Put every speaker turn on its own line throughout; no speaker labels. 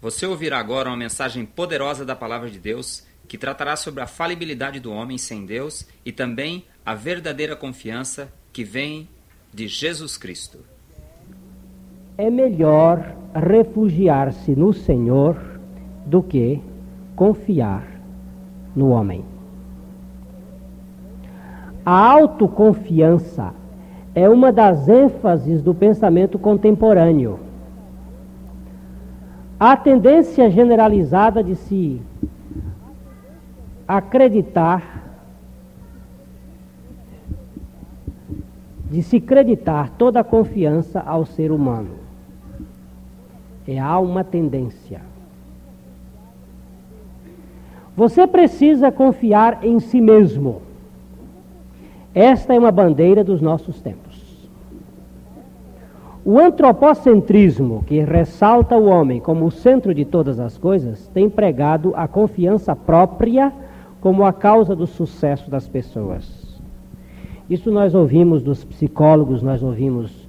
Você ouvirá agora uma mensagem poderosa da Palavra de Deus que tratará sobre a falibilidade do homem sem Deus e também a verdadeira confiança que vem de Jesus Cristo.
É melhor refugiar-se no Senhor do que confiar no homem. A autoconfiança é uma das ênfases do pensamento contemporâneo. A tendência generalizada de se acreditar, de se acreditar toda a confiança ao ser humano. É há uma tendência. Você precisa confiar em si mesmo. Esta é uma bandeira dos nossos tempos. O antropocentrismo, que ressalta o homem como o centro de todas as coisas, tem pregado a confiança própria como a causa do sucesso das pessoas. Isso nós ouvimos dos psicólogos, nós ouvimos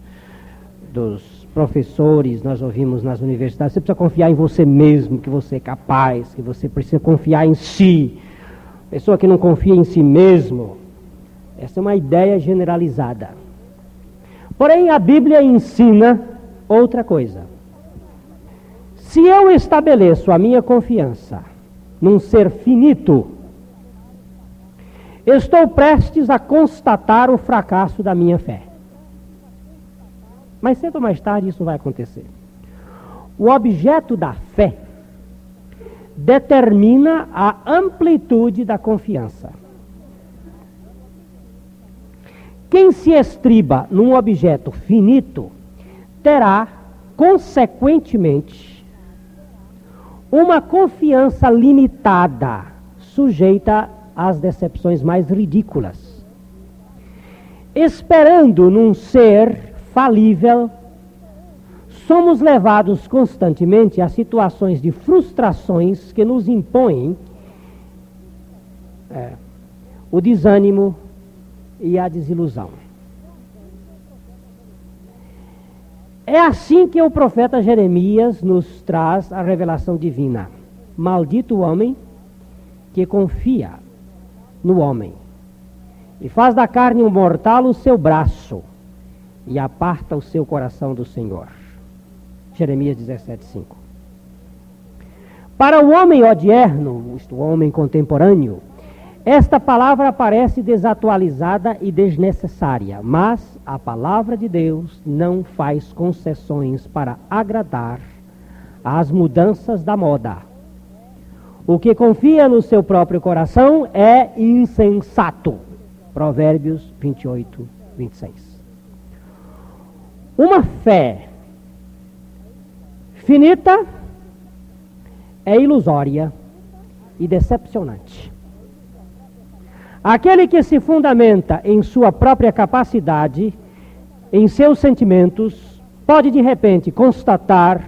dos professores, nós ouvimos nas universidades, você precisa confiar em você mesmo, que você é capaz, que você precisa confiar em si. Pessoa que não confia em si mesmo, essa é uma ideia generalizada. Porém, a Bíblia ensina outra coisa. Se eu estabeleço a minha confiança num ser finito, estou prestes a constatar o fracasso da minha fé. Mas cedo ou mais tarde isso vai acontecer. O objeto da fé determina a amplitude da confiança. Quem se estriba num objeto finito terá, consequentemente, uma confiança limitada, sujeita às decepções mais ridículas. Esperando num ser falível, somos levados constantemente a situações de frustrações que nos impõem é, o desânimo e a desilusão. É assim que o profeta Jeremias nos traz a revelação divina. Maldito o homem que confia no homem e faz da carne um mortal o seu braço e aparta o seu coração do Senhor. Jeremias 17, 5. Para o homem odierno, isto, o homem contemporâneo, esta palavra parece desatualizada e desnecessária, mas a palavra de Deus não faz concessões para agradar às mudanças da moda. O que confia no seu próprio coração é insensato. Provérbios 28, 26. Uma fé finita é ilusória e decepcionante. Aquele que se fundamenta em sua própria capacidade, em seus sentimentos, pode de repente constatar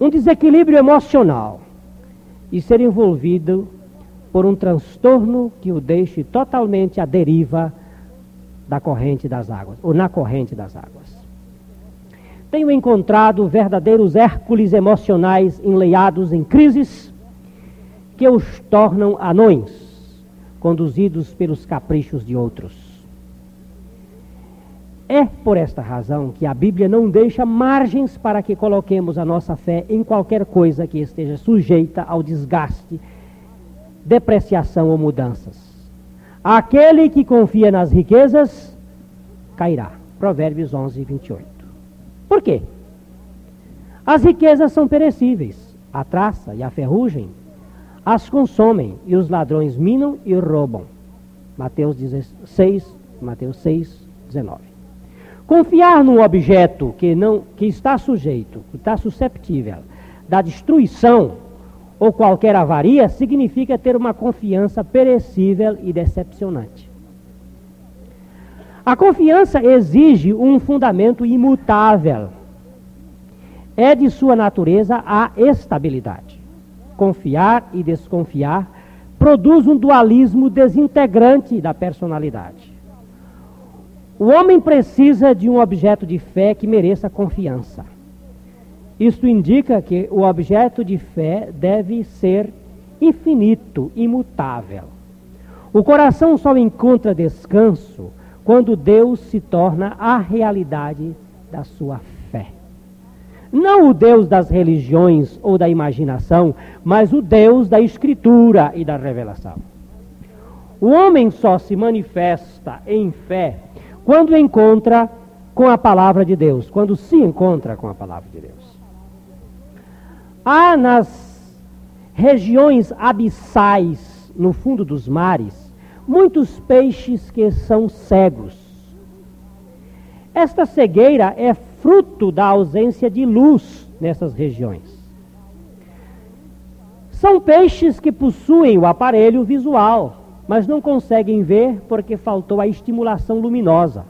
um desequilíbrio emocional e ser envolvido por um transtorno que o deixe totalmente à deriva da corrente das águas, ou na corrente das águas. Tenho encontrado verdadeiros Hércules emocionais enleiados em crises que os tornam anões, conduzidos pelos caprichos de outros. É por esta razão que a Bíblia não deixa margens para que coloquemos a nossa fé em qualquer coisa que esteja sujeita ao desgaste, depreciação ou mudanças. Aquele que confia nas riquezas cairá. Provérbios 11, 28. Por quê? As riquezas são perecíveis. A traça e a ferrugem as consomem e os ladrões minam e roubam. Mateus 16, Mateus 6, 19. Confiar num objeto que, não, que está sujeito, que está susceptível da destruição ou qualquer avaria significa ter uma confiança perecível e decepcionante. A confiança exige um fundamento imutável. É de sua natureza a estabilidade. Confiar e desconfiar produz um dualismo desintegrante da personalidade. O homem precisa de um objeto de fé que mereça confiança. Isto indica que o objeto de fé deve ser infinito, imutável. O coração só encontra descanso quando Deus se torna a realidade da sua fé. Não o Deus das religiões ou da imaginação, mas o Deus da Escritura e da revelação. O homem só se manifesta em fé quando encontra com a palavra de Deus, quando se encontra com a palavra de Deus. Há nas regiões abissais, no fundo dos mares, muitos peixes que são cegos. Esta cegueira é fruto da ausência de luz nessas regiões. São peixes que possuem o aparelho visual, mas não conseguem ver porque faltou a estimulação luminosa.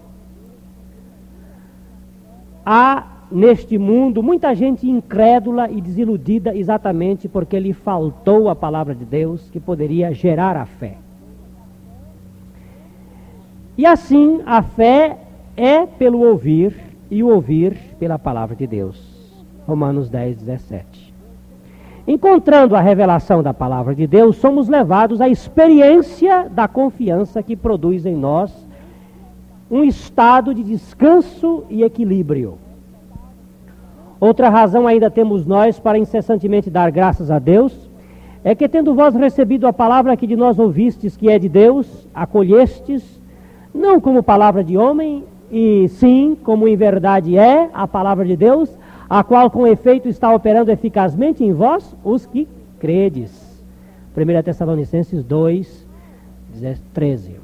Há neste mundo muita gente incrédula e desiludida exatamente porque lhe faltou a palavra de Deus que poderia gerar a fé. E assim a fé é pelo ouvir e o ouvir pela palavra de Deus. Romanos 10, 17. Encontrando a revelação da palavra de Deus, somos levados à experiência da confiança que produz em nós um estado de descanso e equilíbrio. Outra razão ainda temos nós para incessantemente dar graças a Deus é que, tendo vós recebido a palavra que de nós ouvistes, que é de Deus, acolhestes, não como palavra de homem, e sim como em verdade é a palavra de Deus, a qual com efeito está operando eficazmente em vós, os que credes. 1 Tessalonicenses 2, 13.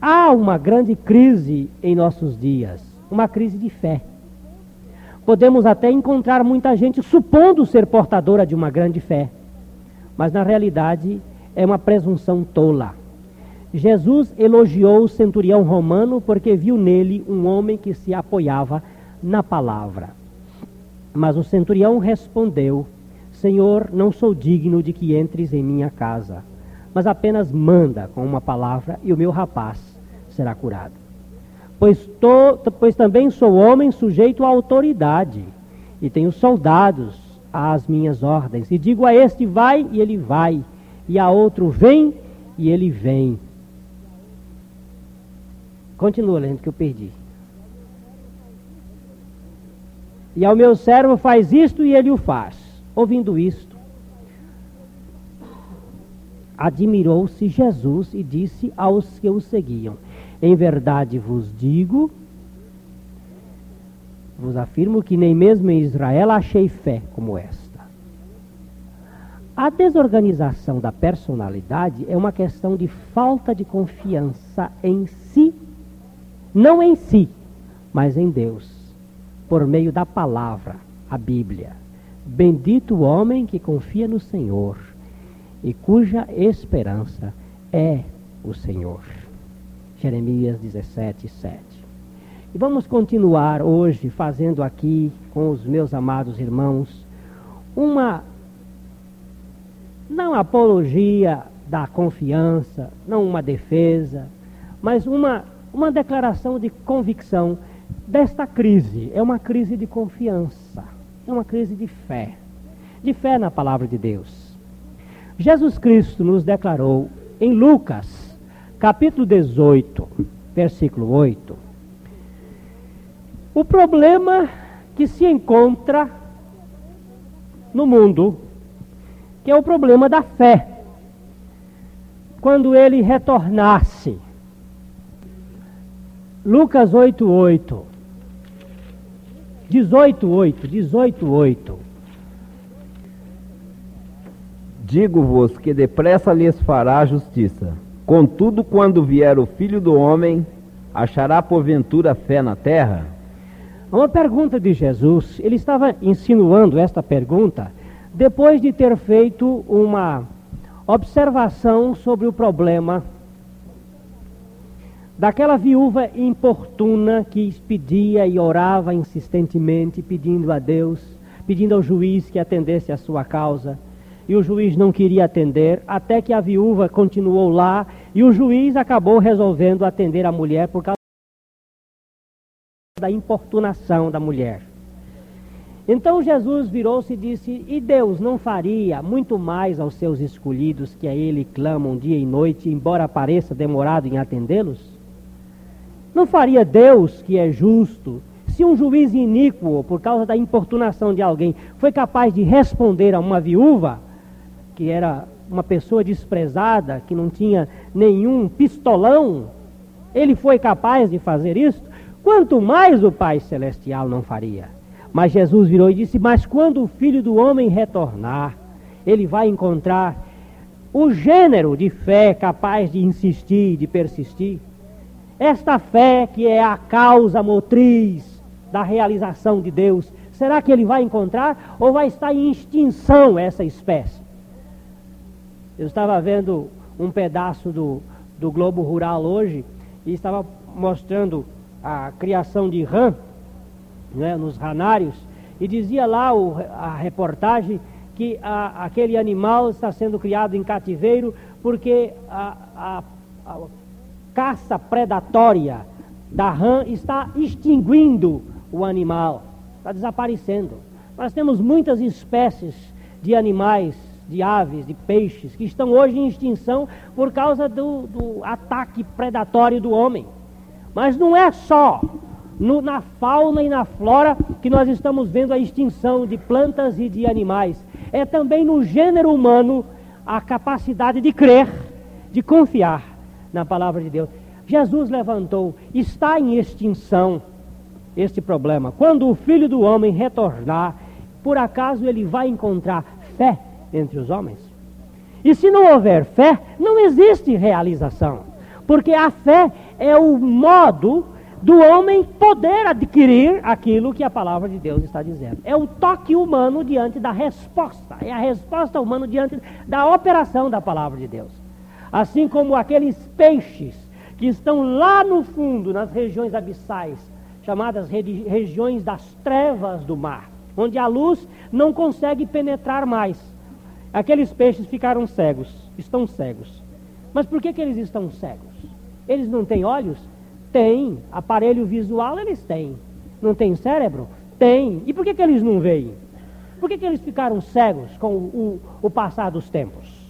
Há uma grande crise em nossos dias, uma crise de fé. Podemos até encontrar muita gente supondo ser portadora de uma grande fé, mas na realidade é uma presunção tola. Jesus elogiou o centurião romano porque viu nele um homem que se apoiava na palavra. Mas o centurião respondeu: Senhor, não sou digno de que entres em minha casa, mas apenas manda com uma palavra e o meu rapaz será curado pois, to, pois também sou homem sujeito à autoridade, e tenho soldados às minhas ordens. E digo a este, vai, e ele vai, e a outro, vem, e ele vem. Continua lendo que eu perdi. E ao meu servo faz isto e ele o faz. Ouvindo isto, admirou-se Jesus e disse aos que o seguiam: em verdade vos digo, vos afirmo que nem mesmo em Israel achei fé como esta. A desorganização da personalidade é uma questão de falta de confiança em si, não em si, mas em Deus, por meio da palavra, a Bíblia. Bendito o homem que confia no Senhor e cuja esperança é o Senhor. Jeremias 17, 7. E vamos continuar hoje fazendo aqui com os meus amados irmãos uma não apologia da confiança, não uma defesa, mas uma, uma declaração de convicção desta crise. É uma crise de confiança, é uma crise de fé, de fé na palavra de Deus. Jesus Cristo nos declarou em Lucas capítulo 18, versículo 8. O problema que se encontra no mundo, que é o problema da fé. Quando ele retornasse. Lucas 8, 8. 18, 8. 18, 8.
Digo-vos que depressa lhes fará justiça Contudo, quando vier o filho do homem, achará porventura fé na terra?
Uma pergunta de Jesus, ele estava insinuando esta pergunta depois de ter feito uma observação sobre o problema daquela viúva importuna que pedia e orava insistentemente, pedindo a Deus, pedindo ao juiz que atendesse a sua causa e o juiz não queria atender, até que a viúva continuou lá e o juiz acabou resolvendo atender a mulher por causa da importunação da mulher. Então Jesus virou-se e disse: E Deus não faria muito mais aos seus escolhidos que a Ele clamam dia e noite, embora pareça demorado em atendê-los? Não faria Deus, que é justo, se um juiz iníquo, por causa da importunação de alguém, foi capaz de responder a uma viúva, que era uma pessoa desprezada, que não tinha nenhum pistolão, ele foi capaz de fazer isso, quanto mais o Pai Celestial não faria. Mas Jesus virou e disse: Mas quando o filho do homem retornar, ele vai encontrar o gênero de fé capaz de insistir, de persistir. Esta fé que é a causa motriz da realização de Deus, será que ele vai encontrar ou vai estar em extinção essa espécie? Eu estava vendo um pedaço do, do Globo Rural hoje e estava mostrando a criação de rã né, nos ranários e dizia lá o, a reportagem que a, aquele animal está sendo criado em cativeiro porque a, a, a caça predatória da rã está extinguindo o animal, está desaparecendo. Nós temos muitas espécies de animais, de aves, de peixes, que estão hoje em extinção por causa do, do ataque predatório do homem. Mas não é só no, na fauna e na flora que nós estamos vendo a extinção de plantas e de animais. É também no gênero humano a capacidade de crer, de confiar na palavra de Deus. Jesus levantou, está em extinção este problema. Quando o filho do homem retornar, por acaso ele vai encontrar fé entre os homens? E se não houver fé, não existe realização. Porque a fé é o modo do homem poder adquirir aquilo que a palavra de Deus está dizendo. É o toque humano diante da resposta, é a resposta humana diante da operação da palavra de Deus. Assim como aqueles peixes que estão lá no fundo, nas regiões abissais, chamadas regiões das trevas do mar, onde a luz não consegue penetrar mais. Aqueles peixes ficaram cegos, estão cegos. Mas por que, que eles estão cegos? Eles não têm olhos? Tem. Aparelho visual eles têm. Não tem cérebro? Tem. E por que, que eles não veem? Por que, que eles ficaram cegos com o, o, o passar dos tempos?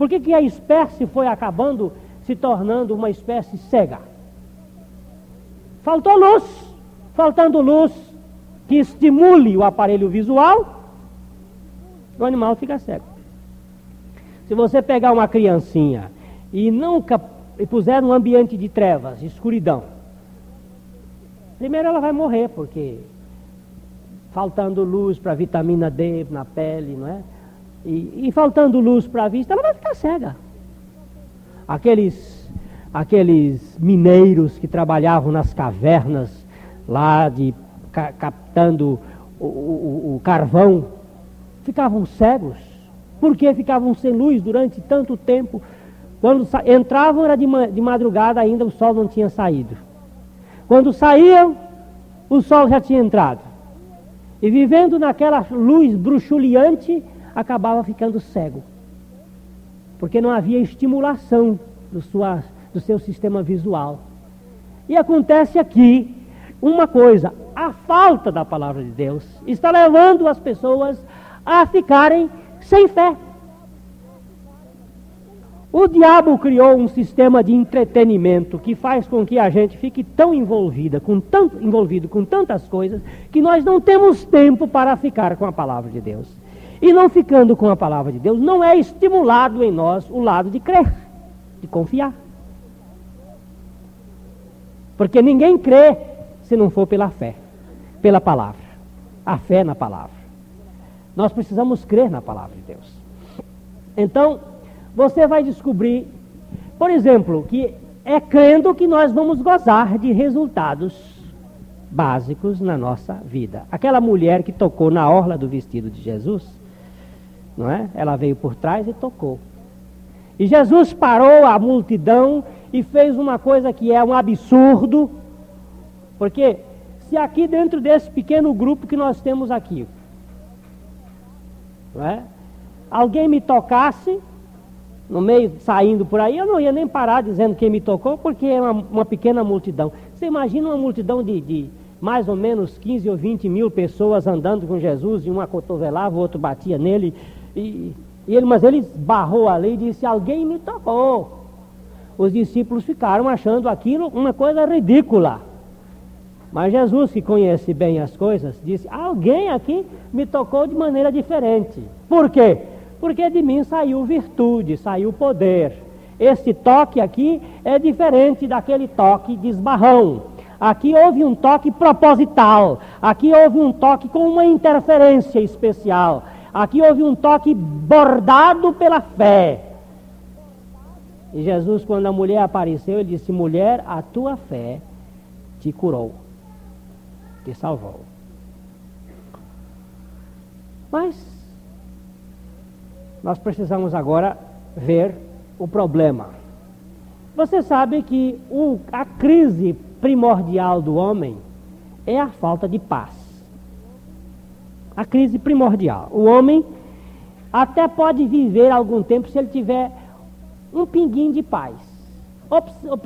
Por que, que a espécie foi acabando se tornando uma espécie cega? Faltou luz. Faltando luz que estimule o aparelho visual, o animal fica cego. Se você pegar uma criancinha e nunca e puser num ambiente de trevas, escuridão, primeiro ela vai morrer, porque faltando luz para vitamina D na pele, não é? E, e faltando luz para a vista, ela vai ficar cega. Aqueles aqueles mineiros que trabalhavam nas cavernas lá de ca, captando o, o, o, carvão, ficavam cegos. Por que ficavam sem luz durante tanto tempo? Quando entravam era de, de madrugada ainda o sol não tinha saído. Quando saíam, o sol já tinha entrado. E vivendo naquela luz bruxuleante, acabava ficando cego. Porque não havia estimulação das suas do seu sistema visual. E acontece aqui uma coisa: a falta da palavra de Deus está levando as pessoas a ficarem sem fé. O diabo criou um sistema de entretenimento que faz com que a gente fique tão envolvida, com tanto, envolvido com tantas coisas, que nós não temos tempo para ficar com a palavra de Deus. E não ficando com a palavra de Deus, não é estimulado em nós o lado de crer, de confiar. Porque ninguém crê se não for pela fé, pela palavra. A fé na palavra. Nós precisamos crer na palavra de Deus. Então, você vai descobrir, por exemplo, que é crendo que nós vamos gozar de resultados básicos na nossa vida. Aquela mulher que tocou na orla do vestido de Jesus, não é? Ela veio por trás e tocou. E Jesus parou a multidão e fez uma coisa que é um absurdo, porque se aqui dentro desse pequeno grupo que nós temos aqui, é? alguém me tocasse, no meio, saindo por aí, eu não ia nem parar dizendo quem me tocou, porque é uma, uma pequena multidão. Você imagina uma multidão de, de, mais ou menos 15 ou 20 mil pessoas andando com Jesus, e uma cotovelava, o outro batia nele, e, e ele, mas ele barrou ali e disse: Alguém me tocou. Os discípulos ficaram achando aquilo uma coisa ridícula. Mas Jesus, que conhece bem as coisas, disse: Alguém aqui me tocou de maneira diferente. Por quê? Porque de mim saiu virtude, saiu poder. Esse toque aqui é diferente daquele toque de esbarrão. Aqui houve um toque proposital. Aqui houve um toque com uma interferência especial. Aqui houve um toque bordado pela fé. E Jesus, quando a mulher apareceu, ele disse: Mulher, a tua fé te curou te salvou. Mas nós precisamos agora ver o problema. Você sabe que o, a crise primordial do homem é a falta de paz. A crise primordial. O homem até pode viver algum tempo se ele tiver um pinguinho de paz. Ou,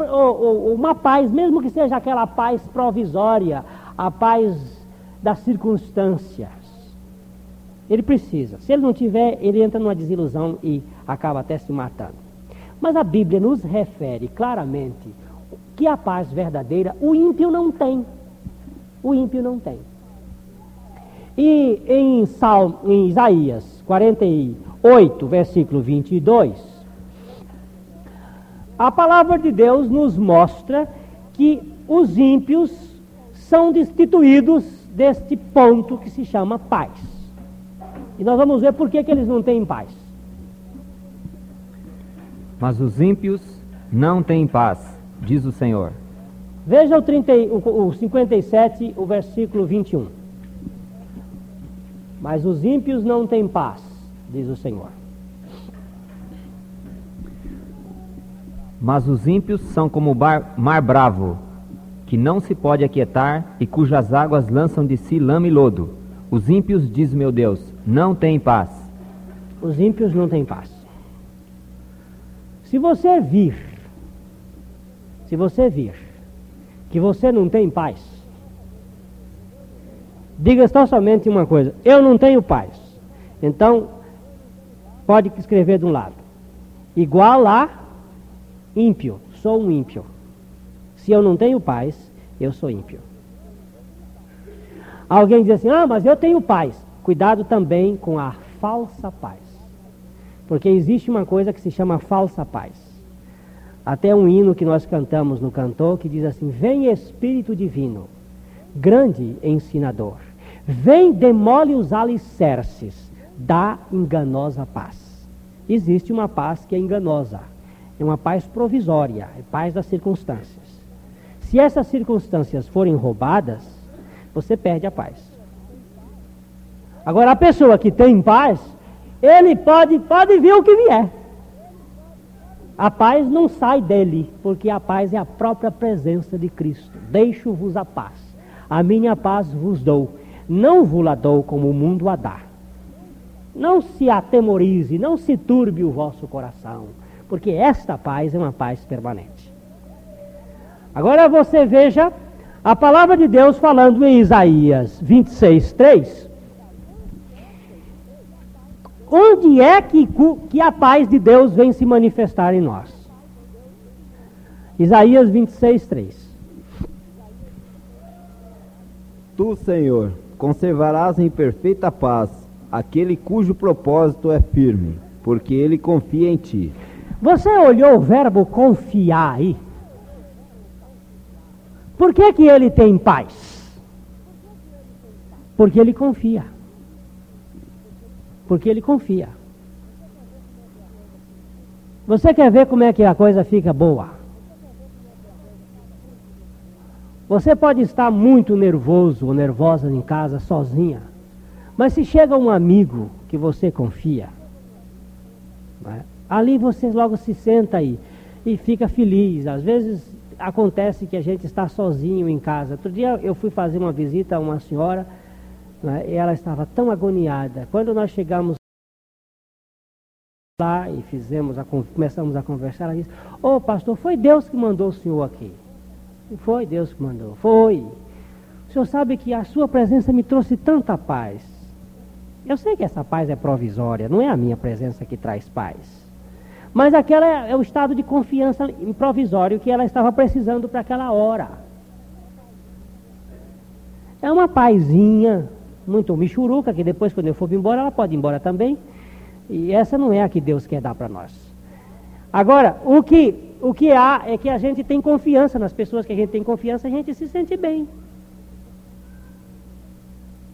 ou, ou, uma paz, mesmo que seja aquela paz provisória, a paz das circunstâncias. Ele precisa. Se ele não tiver, ele entra numa desilusão e acaba até se matando. Mas a Bíblia nos refere claramente que a paz verdadeira o ímpio não tem. O ímpio não tem. E em, Salmo, em Isaías 48, versículo 22, a palavra de Deus nos mostra que os ímpios são destituídos deste ponto que se chama paz. E nós vamos ver por que, que eles não têm paz.
Mas os ímpios não têm paz, diz o Senhor.
Veja o, 30, o, o 57, o versículo 21. Mas os ímpios não têm paz, diz o Senhor.
Mas os ímpios são como o mar bravo, que não se pode aquietar e cujas águas lançam de si lama e lodo. Os ímpios, diz meu Deus, não têm paz.
Os ímpios não têm paz. Se você vir, se você vir que você não tem paz, diga tão somente uma coisa: eu não tenho paz. Então, pode escrever de um lado, igual a ímpio, sou um ímpio. Se eu não tenho paz, eu sou ímpio. Alguém diz assim: ah, mas eu tenho paz. Cuidado também com a falsa paz. Porque existe uma coisa que se chama falsa paz. Até um hino que nós cantamos no cantor que diz assim: Vem Espírito Divino, grande ensinador, vem demole os alicerces da enganosa paz. Existe uma paz que é enganosa, é uma paz provisória, é paz das circunstâncias. Se essas circunstâncias forem roubadas, você perde a paz. Agora, a pessoa que tem paz, ele pode, pode vir o que vier. A paz não sai dele, porque a paz é a própria presença de Cristo. Deixo-vos a paz. A minha paz vos dou. Não vos la dou como o mundo a dá. Não se atemorize, não se turbe o vosso coração, porque esta paz é uma paz permanente. Agora você veja a palavra de Deus falando em Isaías 26, 3. Onde é que, que a paz de Deus vem se manifestar em nós? Isaías 26, 3.
Tu, Senhor, conservarás em perfeita paz aquele cujo propósito é firme, porque ele confia em ti.
Você olhou o verbo confiar aí? Por que, que ele tem paz? Porque ele confia. Porque ele confia. Você quer ver como é que a coisa fica boa? Você pode estar muito nervoso ou nervosa em casa sozinha, mas se chega um amigo que você confia, né, ali você logo se senta aí e fica feliz. Às vezes acontece que a gente está sozinho em casa. Outro dia eu fui fazer uma visita a uma senhora né, e ela estava tão agoniada. Quando nós chegamos lá e fizemos a, começamos a conversar, ela disse: Ô oh, pastor, foi Deus que mandou o senhor aqui. Foi Deus que mandou. Foi. O senhor sabe que a sua presença me trouxe tanta paz. Eu sei que essa paz é provisória, não é a minha presença que traz paz. Mas aquela é, é o estado de confiança improvisório que ela estava precisando para aquela hora. É uma paizinha, muito michuruca, que depois, quando eu for embora, ela pode ir embora também. E essa não é a que Deus quer dar para nós. Agora, o que, o que há é que a gente tem confiança nas pessoas que a gente tem confiança, a gente se sente bem.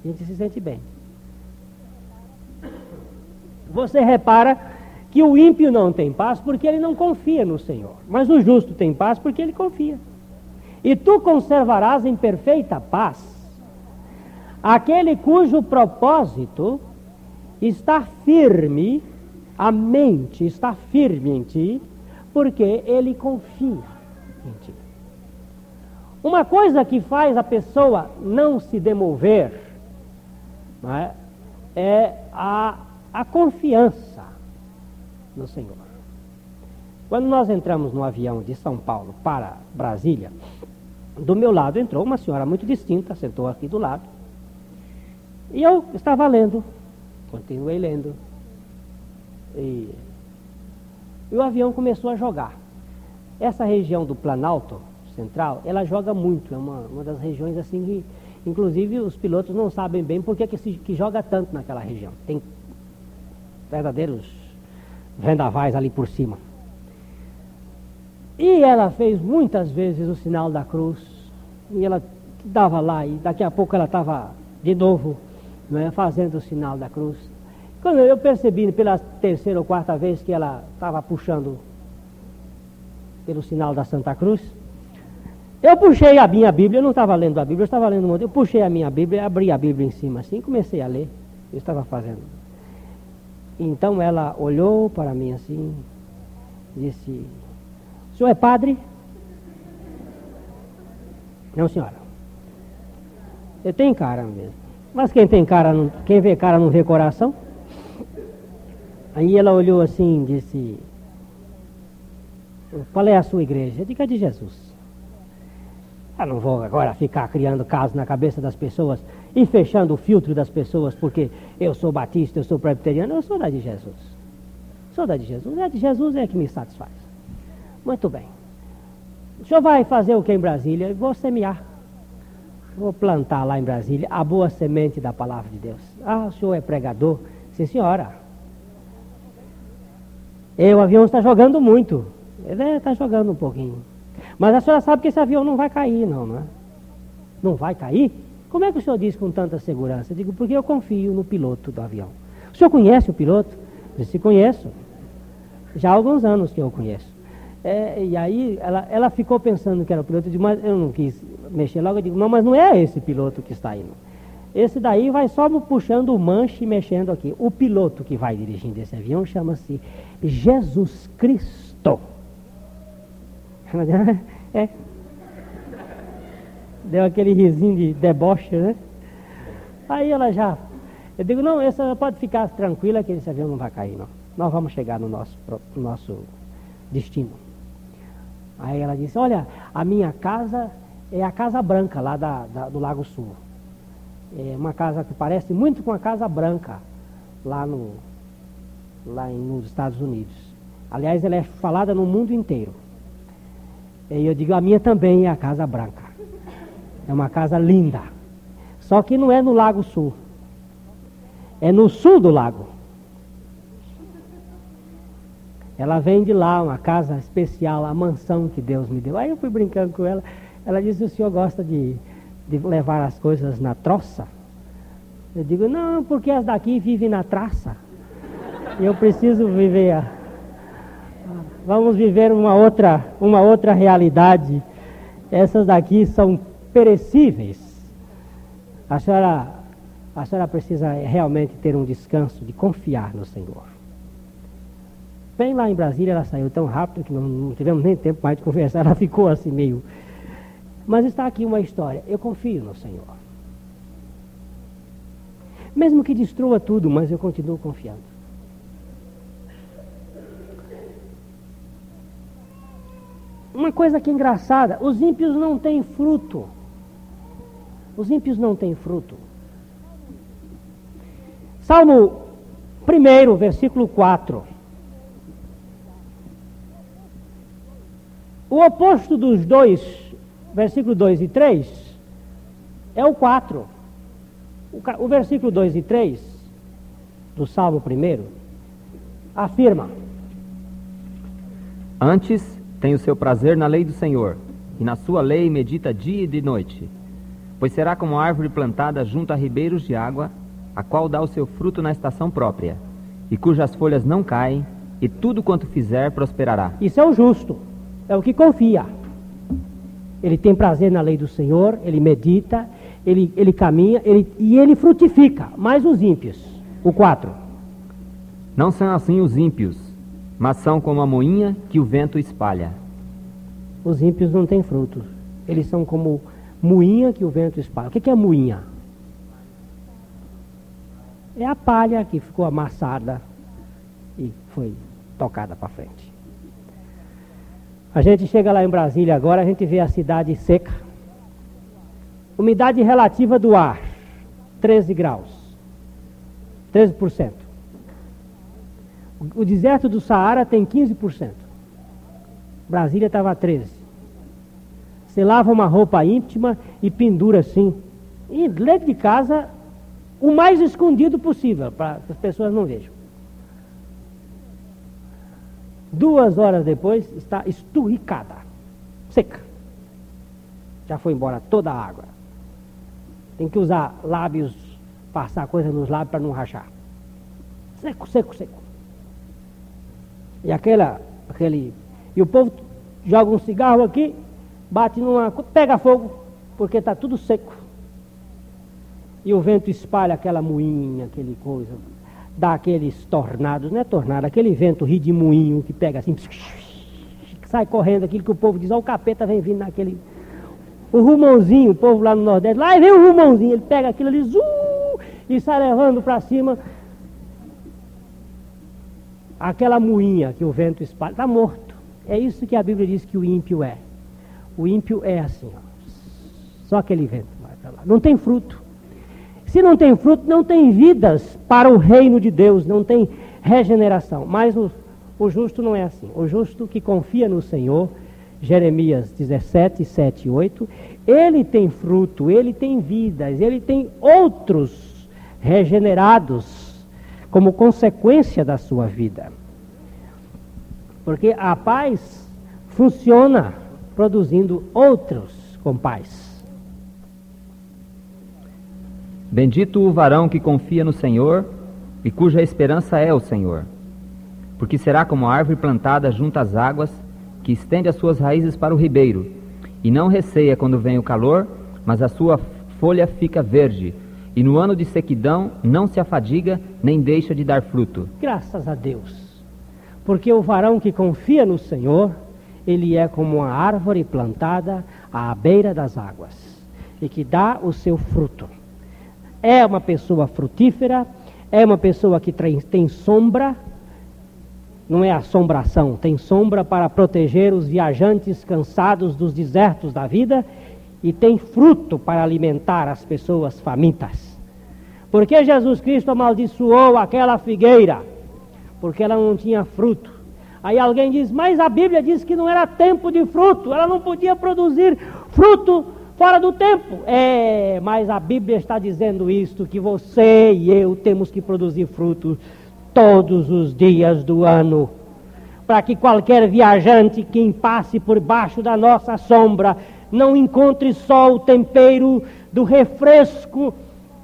A gente se sente bem. Você repara que o ímpio não tem paz porque ele não confia no Senhor. Mas o justo tem paz porque ele confia. E tu conservarás em perfeita paz aquele cujo propósito está firme, a mente está firme em ti, porque ele confia em ti. Uma coisa que faz a pessoa não se demover é, é a, a confiança no Senhor. Quando nós entramos no avião de São Paulo para Brasília, do meu lado entrou uma senhora muito distinta, sentou aqui do lado. E eu estava lendo Continuei lendo. E, e o avião começou a jogar. Essa região do Planalto Central, ela joga muito. É uma, uma das regiões assim que, inclusive, os pilotos não sabem bem por que, que, se, que joga tanto naquela região. Tem verdadeiros vendavais ali por cima. E ela fez muitas vezes o sinal da cruz. E ela dava lá, e daqui a pouco ela estava de novo é, fazendo o sinal da cruz. Quando eu percebi pela terceira ou quarta vez que ela estava puxando pelo sinal da Santa Cruz, eu puxei a minha Bíblia, eu não estava lendo a Bíblia, eu estava lendo um monte. Eu puxei a minha Bíblia, abri a Bíblia em cima assim, comecei a ler. Eu estava fazendo. Então ela olhou para mim assim, disse: O senhor é padre? Não, senhora. Eu tenho cara mesmo. Mas quem tem cara, quem vê cara não vê coração. Aí ela olhou assim e disse, qual é a sua igreja? Eu digo, é de Jesus. Eu não vou agora ficar criando casos na cabeça das pessoas e fechando o filtro das pessoas porque eu sou batista, eu sou presbiteriano, eu sou da de Jesus. Sou da de Jesus. A de Jesus é que me satisfaz. Muito bem. O senhor vai fazer o que em Brasília? Vou semear. Vou plantar lá em Brasília a boa semente da palavra de Deus. Ah, o senhor é pregador? Sim, senhora. E o avião está jogando muito. Ele está jogando um pouquinho. Mas a senhora sabe que esse avião não vai cair, não, não é? Não vai cair? Como é que o senhor diz com tanta segurança? Eu digo, porque eu confio no piloto do avião. O senhor conhece o piloto? Eu disse, conheço. Já há alguns anos que eu conheço. É, e aí ela, ela ficou pensando que era o piloto, eu, mas eu não quis mexer logo, eu digo, não, mas não é esse piloto que está indo. Esse daí vai só puxando o manche e mexendo aqui. O piloto que vai dirigindo esse avião chama-se Jesus Cristo. É. Deu aquele risinho de deboche, né? Aí ela já. Eu digo, não, essa pode ficar tranquila que esse avião não vai cair, não. Nós vamos chegar no nosso, no nosso destino. Aí ela disse, olha, a minha casa é a Casa Branca, lá da, da, do Lago Sul. É uma casa que parece muito com a Casa Branca, lá, no, lá nos Estados Unidos. Aliás, ela é falada no mundo inteiro. E eu digo, a minha também é a Casa Branca. É uma casa linda. Só que não é no Lago Sul. É no sul do lago. Ela vem de lá, uma casa especial, a mansão que Deus me deu. Aí eu fui brincando com ela. Ela disse: O senhor gosta de, de levar as coisas na troça? Eu digo: Não, porque as daqui vivem na traça. Eu preciso viver. Vamos viver uma outra, uma outra realidade. Essas daqui são perecíveis. A senhora, a senhora precisa realmente ter um descanso de confiar no Senhor. Bem lá em Brasília, ela saiu tão rápido que não, não tivemos nem tempo mais de conversar. Ela ficou assim meio mas está aqui uma história. Eu confio no Senhor. Mesmo que destrua tudo, mas eu continuo confiando. Uma coisa que é engraçada, os ímpios não têm fruto. Os ímpios não têm fruto. Salmo 1, versículo 4. O oposto dos dois, versículo 2 e 3, é o 4. O, versículo 2 e 3 do Salmo 1 afirma:
Antes tem o seu prazer na lei do Senhor, e na sua lei medita dia e de noite. Pois será como árvore plantada junto a ribeiros de água, a qual dá o seu fruto na estação própria, e cujas folhas não caem, e tudo quanto fizer prosperará.
Isso é o justo, é o que confia. Ele tem prazer na lei do Senhor, ele medita, ele, ele caminha ele, e ele frutifica. Mas os ímpios, o 4.
Não são assim os ímpios, mas são como a moinha que o vento espalha.
Os ímpios não têm frutos. Eles são como moinha que o vento espalha. O que é moinha? É a palha que ficou amassada e foi tocada para frente. A gente chega lá em Brasília agora, a gente vê a cidade seca. Umidade relativa do ar, 13 graus. 13%. O deserto do Saara tem 15%. Brasília estava a 13%. Você lava uma roupa íntima e pendura assim. E dentro de casa o mais escondido possível, para que as pessoas não vejam. Duas horas depois, está esturricada, seca. Já foi embora toda a água. Tem que usar lábios, passar coisa nos lábios para não rachar. Seco, seco, seco. E aquela, aquele. E o povo joga um cigarro aqui, bate numa. pega fogo, porque está tudo seco. E o vento espalha aquela moinha, aquele coisa, dá aqueles tornados, não é tornado, aquele vento moinho que pega assim, sai correndo, aquilo que o povo diz, ó, o capeta vem vindo naquele. O rumãozinho, o povo lá no Nordeste, lá vem o rumãozinho, ele pega aquilo ali, zu, e sai levando para cima aquela moinha que o vento espalha, está morto. É isso que a Bíblia diz que o ímpio é. O ímpio é assim, ó. só aquele vento vai para lá. Não tem fruto. Se não tem fruto, não tem vidas para o reino de Deus, não tem regeneração. Mas o, o justo não é assim. O justo que confia no Senhor, Jeremias 17, 7 e 8, ele tem fruto, ele tem vidas, ele tem outros regenerados como consequência da sua vida. Porque a paz funciona produzindo outros com paz.
Bendito o varão que confia no Senhor e cuja esperança é o Senhor. Porque será como árvore plantada junto às águas, que estende as suas raízes para o ribeiro, e não receia quando vem o calor, mas a sua folha fica verde, e no ano de sequidão não se afadiga, nem deixa de dar fruto.
Graças a Deus. Porque o varão que confia no Senhor, ele é como uma árvore plantada à beira das águas, e que dá o seu fruto é uma pessoa frutífera, é uma pessoa que tem sombra, não é assombração, tem sombra para proteger os viajantes cansados dos desertos da vida e tem fruto para alimentar as pessoas famintas. Porque Jesus Cristo amaldiçoou aquela figueira? Porque ela não tinha fruto. Aí alguém diz, mas a Bíblia diz que não era tempo de fruto, ela não podia produzir fruto fora do tempo. É, mas a Bíblia está dizendo isto: que você e eu temos que produzir frutos todos os dias do ano. Para que qualquer viajante que passe por baixo da nossa sombra não encontre só o tempero do refresco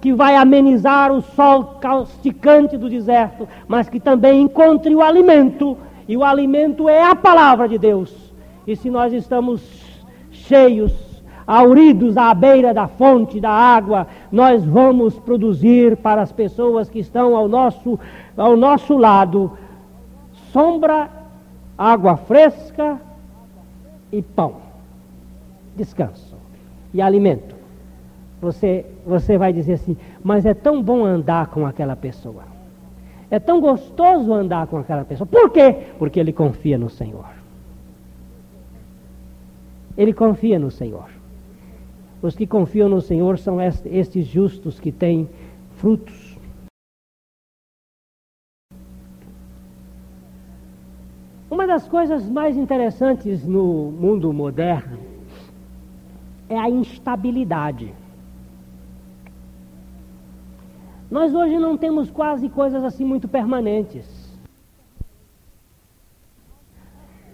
que vai amenizar o sol causticante do deserto, mas que também encontre o alimento, e o alimento é a palavra de Deus. E se nós estamos cheios auridos à beira da fonte da água, nós vamos produzir para as pessoas que estão ao nosso, ao nosso lado sombra, água fresca e pão, descanso e alimento. Você, você vai dizer assim, mas é tão bom andar com aquela pessoa. É tão gostoso andar com aquela pessoa. Por quê? Porque ele confia no Senhor. Ele confia no Senhor. Os que confiam no Senhor são estes justos que têm frutos. Uma das coisas mais interessantes no mundo moderno é a instabilidade. Nós hoje não temos quase coisas assim muito permanentes.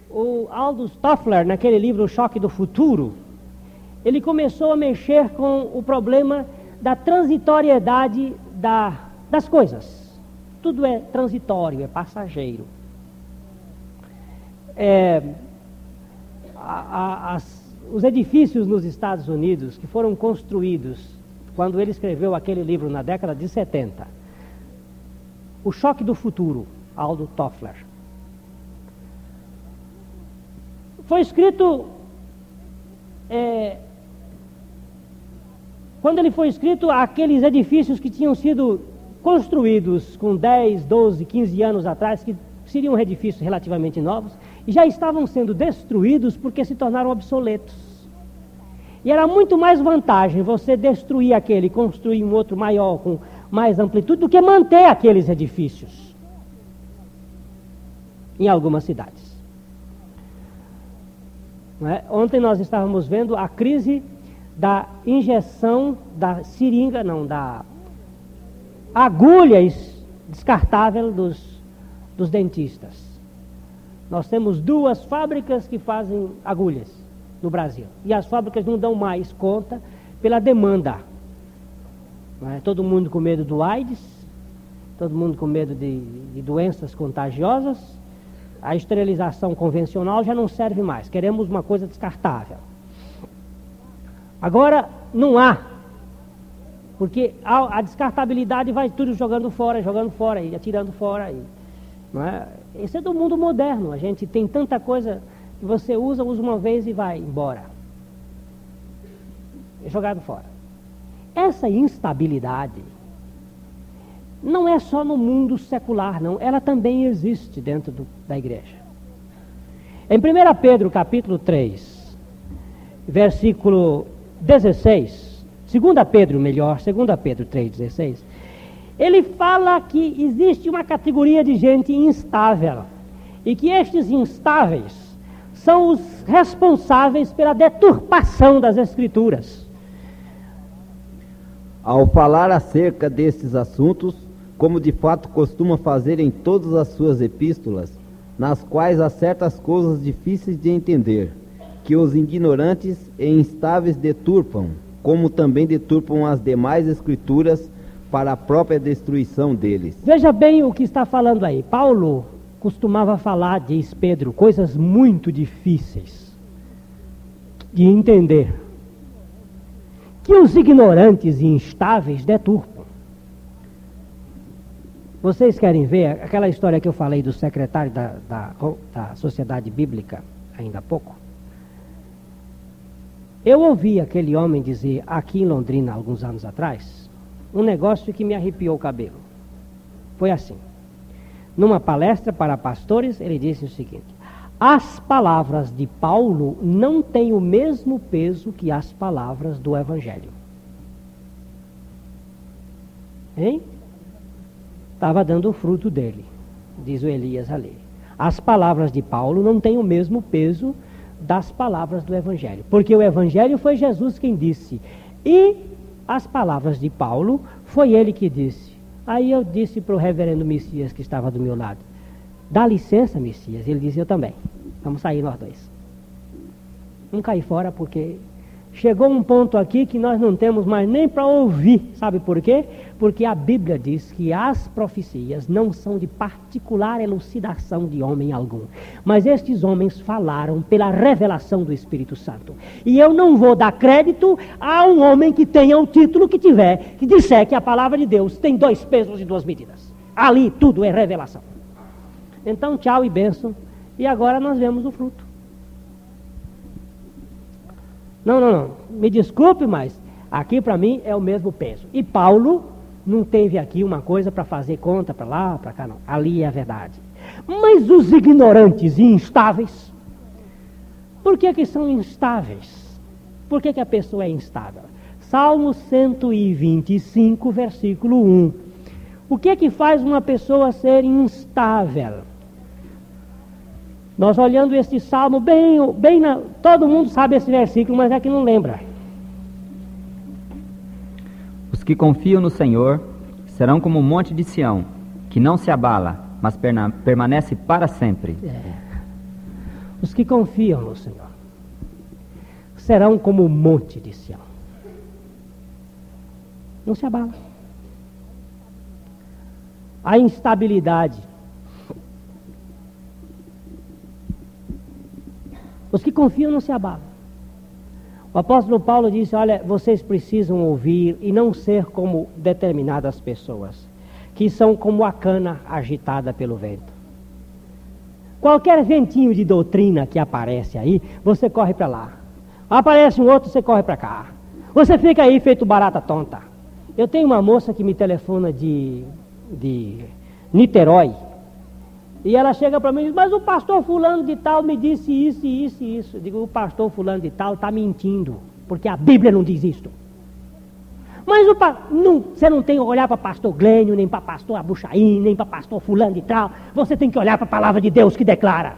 O Aldous Toffler, naquele livro O Choque do Futuro, ele começou a mexer com o problema da transitoriedade da, das coisas. Tudo é transitório, é passageiro. É, a, a, as, os edifícios nos Estados Unidos que foram construídos quando ele escreveu aquele livro na década de 70, O Choque do Futuro, Aldo Toffler. Foi escrito. É, quando ele foi escrito, aqueles edifícios que tinham sido construídos com 10, 12, 15 anos atrás, que seriam edifícios relativamente novos, já estavam sendo destruídos porque se tornaram obsoletos. E era muito mais vantagem você destruir aquele construir um outro maior, com mais amplitude, do que manter aqueles edifícios em algumas cidades. É? Ontem nós estávamos vendo a crise da injeção da seringa, não, da agulha descartável dos, dos dentistas. Nós temos duas fábricas que fazem agulhas no Brasil. E as fábricas não dão mais conta pela demanda. É? Todo mundo com medo do AIDS, todo mundo com medo de, de doenças contagiosas. A esterilização convencional já não serve mais. Queremos uma coisa descartável. Agora, não há. Porque a, a descartabilidade vai tudo jogando fora, jogando fora e atirando fora. E, não é? Esse é do mundo moderno. A gente tem tanta coisa que você usa, usa uma vez e vai embora. É jogado fora. Essa instabilidade não é só no mundo secular, não. Ela também existe dentro do, da igreja. Em 1 Pedro capítulo 3, versículo 16, 2 Pedro, melhor, 2 Pedro 3,16, ele fala que existe uma categoria de gente instável e que estes instáveis são os responsáveis pela deturpação das Escrituras.
Ao falar acerca desses assuntos, como de fato costuma fazer em todas as suas epístolas, nas quais há certas coisas difíceis de entender, que os ignorantes e instáveis deturpam, como também deturpam as demais escrituras para a própria destruição deles.
Veja bem o que está falando aí. Paulo costumava falar, diz Pedro, coisas muito difíceis de entender, que os ignorantes e instáveis deturpam. Vocês querem ver aquela história que eu falei do secretário da, da, da Sociedade Bíblica, ainda há pouco? Eu ouvi aquele homem dizer aqui em Londrina, alguns anos atrás, um negócio que me arrepiou o cabelo. Foi assim. Numa palestra para pastores, ele disse o seguinte: as palavras de Paulo não têm o mesmo peso que as palavras do Evangelho. Hein? Estava dando o fruto dele, diz o Elias ali. As palavras de Paulo não têm o mesmo peso das palavras do Evangelho. Porque o Evangelho foi Jesus quem disse. E as palavras de Paulo foi ele que disse. Aí eu disse para o reverendo Messias que estava do meu lado: Dá licença, Messias. Ele disse: Eu também. Vamos sair nós dois. Vamos cair fora porque chegou um ponto aqui que nós não temos mais nem para ouvir. Sabe por quê? Porque a Bíblia diz que as profecias não são de particular elucidação de homem algum. Mas estes homens falaram pela revelação do Espírito Santo. E eu não vou dar crédito a um homem que tenha o título que tiver, que disser que a palavra de Deus tem dois pesos e duas medidas. Ali tudo é revelação. Então, tchau e bênção. E agora nós vemos o fruto. Não, não, não. Me desculpe, mas aqui para mim é o mesmo peso. E Paulo não teve aqui uma coisa para fazer conta para lá, para cá, não. Ali é a verdade. Mas os ignorantes e instáveis, por que, que são instáveis? Por que, que a pessoa é instável? Salmo 125, versículo 1. O que é que faz uma pessoa ser instável? Nós olhando este salmo bem, bem na, todo mundo sabe esse versículo, mas é que não lembra.
Os que confiam no Senhor serão como o monte de Sião, que não se abala, mas permanece para sempre. É.
Os que confiam no Senhor serão como o monte de Sião. Não se abala. A instabilidade. Os que confiam não se abalam. O apóstolo Paulo disse: Olha, vocês precisam ouvir e não ser como determinadas pessoas, que são como a cana agitada pelo vento. Qualquer ventinho de doutrina que aparece aí, você corre para lá. Aparece um outro, você corre para cá. Você fica aí feito barata tonta. Eu tenho uma moça que me telefona de, de Niterói. E ela chega para mim e diz, mas o pastor fulano de tal me disse isso, isso e isso. Eu digo, o pastor fulano de tal está mentindo, porque a Bíblia não diz isto. Mas o, não, você não tem que olhar para pastor Glênio, nem para pastor Abuchaim, nem para pastor fulano de tal. Você tem que olhar para a palavra de Deus que declara.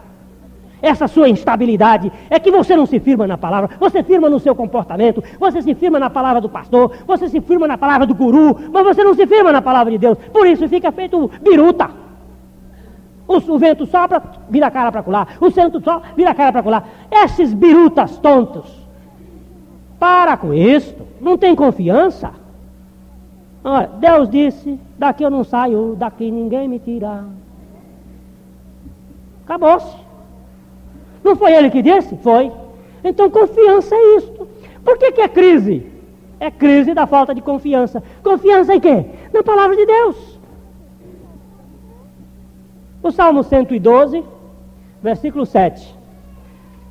Essa sua instabilidade é que você não se firma na palavra, você firma no seu comportamento, você se firma na palavra do pastor, você se firma na palavra do guru, mas você não se firma na palavra de Deus. Por isso fica feito biruta. O, o vento sopra, vira a cara para colar. O santo sopra, vira a cara para colar. Esses birutas tontos. Para com isto. Não tem confiança. Olha, Deus disse: daqui eu não saio, daqui ninguém me tira. Acabou-se. Não foi ele que disse? Foi. Então confiança é isto. Por que, que é crise? É crise da falta de confiança. Confiança em quê? Na palavra de Deus. O Salmo 112, versículo 7.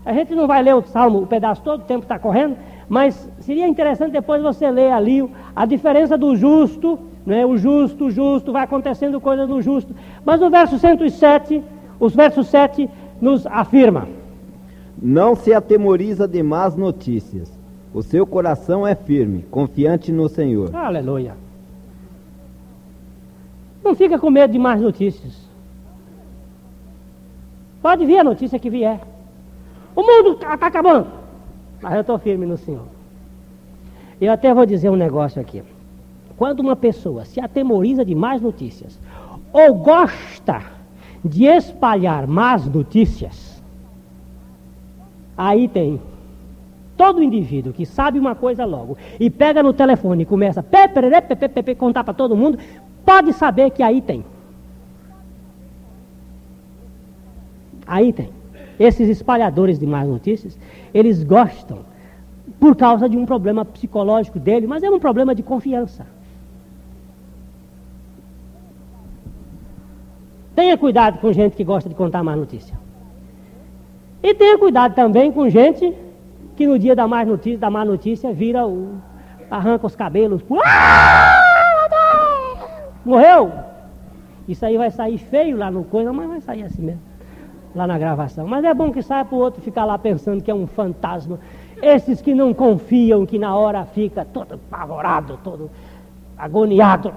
A gente não vai ler o Salmo, o pedaço todo, o tempo está correndo, mas seria interessante depois você ler ali a diferença do justo, né? o justo, o justo, vai acontecendo coisa do justo. Mas no verso 107, os versos 7 nos afirma.
Não se atemoriza de más notícias. O seu coração é firme, confiante no Senhor.
Aleluia. Não fica com medo de más notícias. Pode vir a notícia que vier. O mundo está tá acabando. Mas eu estou firme no Senhor. Eu até vou dizer um negócio aqui. Quando uma pessoa se atemoriza de más notícias, ou gosta de espalhar más notícias, aí tem todo indivíduo que sabe uma coisa logo e pega no telefone e começa a contar para todo mundo, pode saber que aí tem. Aí tem. Esses espalhadores de más notícias, eles gostam por causa de um problema psicológico dele, mas é um problema de confiança. Tenha cuidado com gente que gosta de contar má notícia. E tenha cuidado também com gente que no dia da, mais notícia, da má notícia vira o. arranca os cabelos. Ah, Morreu! Isso aí vai sair feio lá no coisa, mas vai sair assim mesmo lá na gravação. Mas é bom que saia para o outro ficar lá pensando que é um fantasma. Esses que não confiam, que na hora fica todo apavorado, todo agoniado.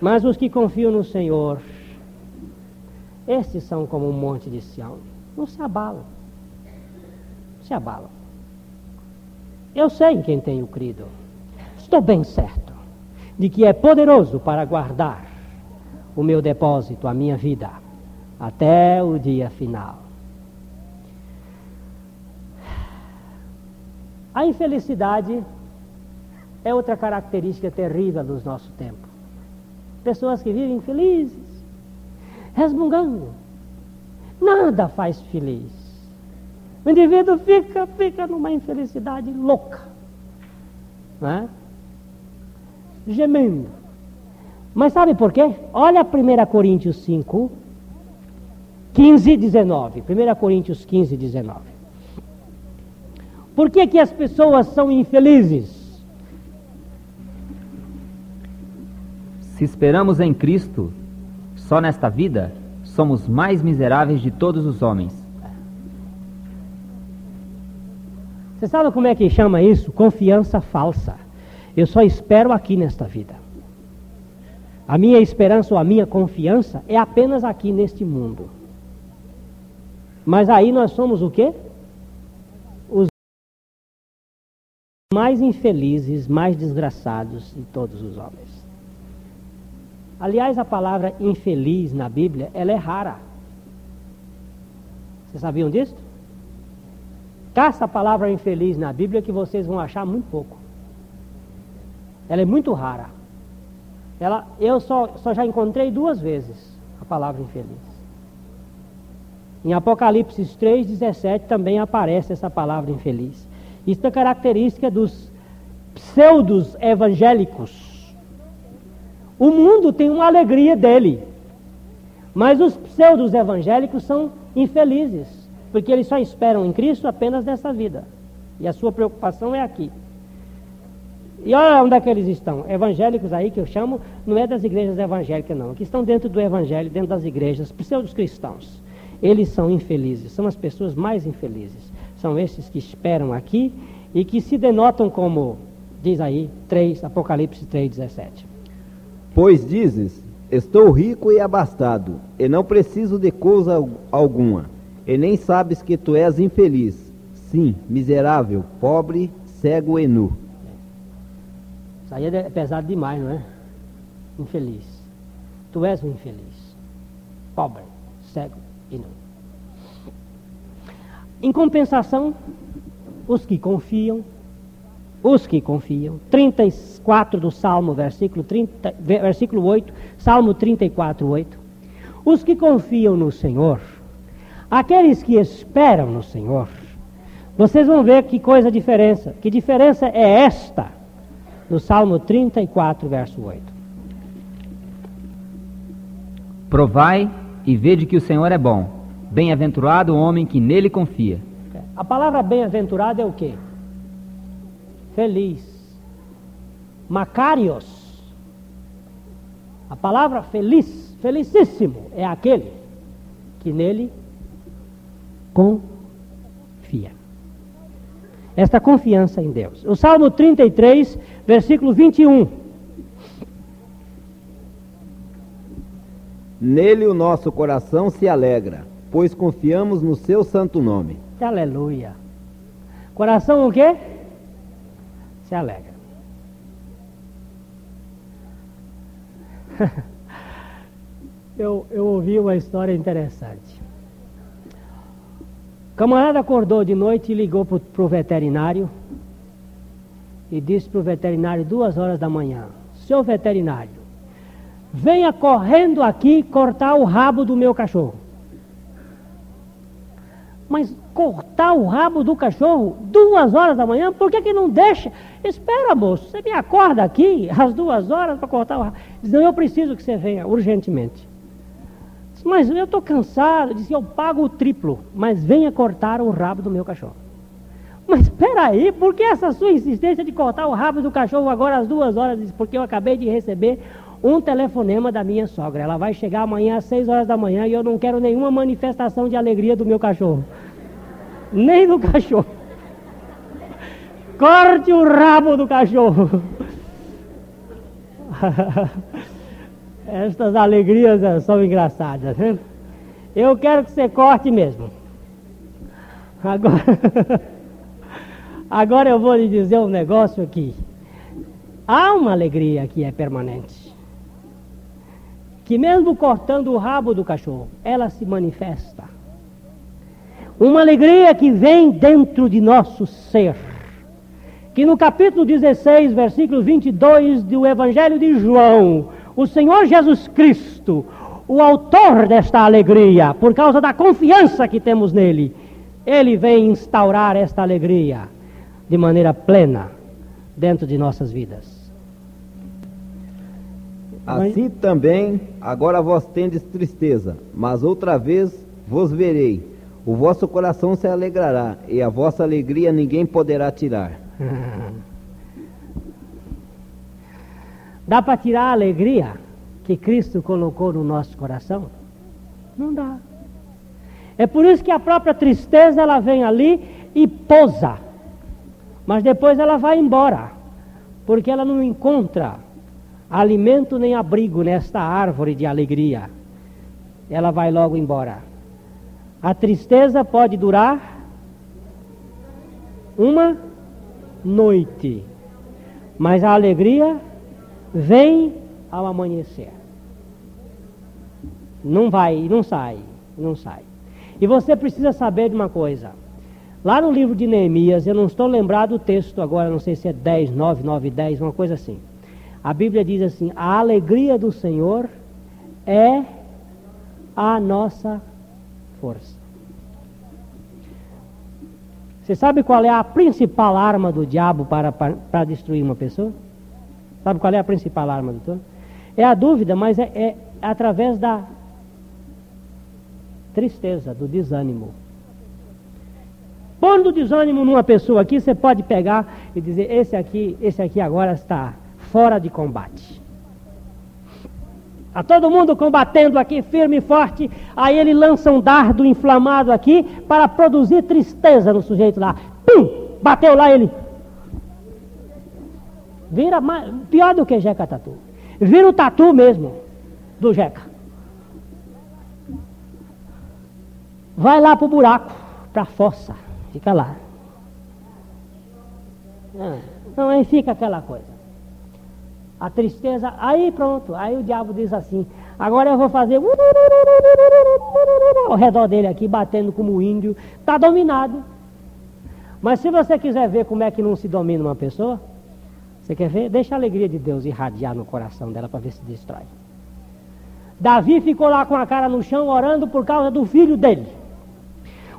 Mas os que confiam no Senhor, esses são como um monte de Sião. Não se abalam. Não se abalam. Eu sei em quem tenho crido. Estou bem certo de que é poderoso para guardar o meu depósito, a minha vida até o dia final. A infelicidade é outra característica terrível do nosso tempo. Pessoas que vivem felizes, resmungando. Nada faz feliz. O indivíduo fica, fica numa infelicidade louca. Né? Gemendo. Mas sabe por quê? Olha 1 Coríntios 5, 15, 19. 1 Coríntios 15, 19. Por que, que as pessoas são infelizes?
Se esperamos em Cristo, só nesta vida, somos mais miseráveis de todos os homens.
Você sabe como é que chama isso? Confiança falsa. Eu só espero aqui nesta vida. A minha esperança ou a minha confiança é apenas aqui neste mundo. Mas aí nós somos o quê? Os mais infelizes, mais desgraçados de todos os homens. Aliás, a palavra infeliz na Bíblia, ela é rara. Vocês sabiam disso? Caça a palavra infeliz na Bíblia que vocês vão achar muito pouco. Ela é muito rara. Ela, eu só, só já encontrei duas vezes a palavra infeliz. Em Apocalipse 3,17 também aparece essa palavra infeliz. Isso é característica dos pseudos evangélicos. O mundo tem uma alegria dele, mas os pseudos evangélicos são infelizes, porque eles só esperam em Cristo apenas nessa vida. E a sua preocupação é aqui. E olha onde é que eles estão. Evangélicos aí que eu chamo, não é das igrejas evangélicas, não. Que estão dentro do evangelho, dentro das igrejas, pseudos cristãos. Eles são infelizes, são as pessoas mais infelizes. São esses que esperam aqui e que se denotam como, diz aí, 3, Apocalipse 3, 17.
Pois dizes, estou rico e abastado, e não preciso de coisa alguma, e nem sabes que tu és infeliz, sim, miserável, pobre, cego e nu.
Isso aí é pesado demais, não é? Infeliz. Tu és um infeliz. Pobre, cego e nu. Em compensação, os que confiam, os que confiam, 34 do Salmo, versículo, 30, versículo 8, Salmo 34, 8. Os que confiam no Senhor, aqueles que esperam no Senhor, vocês vão ver que coisa diferença. Que diferença é esta? no Salmo 34, verso 8.
Provai e vede que o Senhor é bom. Bem-aventurado o homem que nele confia.
A palavra bem-aventurado é o quê? Feliz. Macarios. A palavra feliz, felicíssimo, é aquele que nele confia esta confiança em Deus. O Salmo 33, versículo 21.
Nele o nosso coração se alegra, pois confiamos no seu santo nome.
Aleluia. Coração o quê? Se alegra. eu, eu ouvi uma história interessante. Camarada acordou de noite e ligou para o veterinário e disse para o veterinário duas horas da manhã, seu veterinário, venha correndo aqui cortar o rabo do meu cachorro. Mas cortar o rabo do cachorro duas horas da manhã, por que, que não deixa? Espera, moço, você me acorda aqui às duas horas para cortar o rabo. Diz, não, eu preciso que você venha urgentemente. Mas eu estou cansado. Disse, eu pago o triplo, mas venha cortar o rabo do meu cachorro. Mas espera aí, por que essa sua insistência de cortar o rabo do cachorro agora às duas horas? Disse, porque eu acabei de receber um telefonema da minha sogra. Ela vai chegar amanhã às seis horas da manhã e eu não quero nenhuma manifestação de alegria do meu cachorro. Nem do cachorro. Corte o rabo do cachorro. Estas alegrias eh, são engraçadas. Né? Eu quero que você corte mesmo. Agora, agora eu vou lhe dizer um negócio aqui. Há uma alegria que é permanente. Que mesmo cortando o rabo do cachorro, ela se manifesta. Uma alegria que vem dentro de nosso ser. Que no capítulo 16, versículo 22 do Evangelho de João, o Senhor Jesus Cristo, o autor desta alegria, por causa da confiança que temos nele, ele vem instaurar esta alegria de maneira plena dentro de nossas vidas.
Assim também, agora vós tendes tristeza, mas outra vez vos verei. O vosso coração se alegrará, e a vossa alegria ninguém poderá tirar.
Dá para tirar a alegria que Cristo colocou no nosso coração? Não dá. É por isso que a própria tristeza ela vem ali e pousa. Mas depois ela vai embora. porque ela não encontra alimento nem abrigo nesta árvore de alegria. Ela vai logo embora. A tristeza pode durar uma noite, mas a alegria vem ao amanhecer. Não vai, não sai, não sai. E você precisa saber de uma coisa. Lá no livro de Neemias, eu não estou lembrado do texto agora, não sei se é 10, 9, 9, 10, uma coisa assim. A Bíblia diz assim: a alegria do Senhor é a nossa força. Você sabe qual é a principal arma do diabo para, para, para destruir uma pessoa? Sabe qual é a principal arma do diabo? É a dúvida, mas é, é através da tristeza, do desânimo. Pondo desânimo numa pessoa aqui, você pode pegar e dizer: esse aqui, esse aqui agora está fora de combate. Está todo mundo combatendo aqui firme e forte. Aí ele lança um dardo inflamado aqui para produzir tristeza no sujeito lá. Pum! Bateu lá ele. Vira mais, pior do que Jeca Tatu. Vira o tatu mesmo do Jeca. Vai lá pro buraco, pra fossa. Fica lá. Ah, então aí fica aquela coisa. A tristeza, aí pronto, aí o diabo diz assim, agora eu vou fazer ao redor dele aqui, batendo como índio, está dominado. Mas se você quiser ver como é que não se domina uma pessoa, você quer ver? Deixa a alegria de Deus irradiar no coração dela para ver se destrói. Davi ficou lá com a cara no chão orando por causa do filho dele.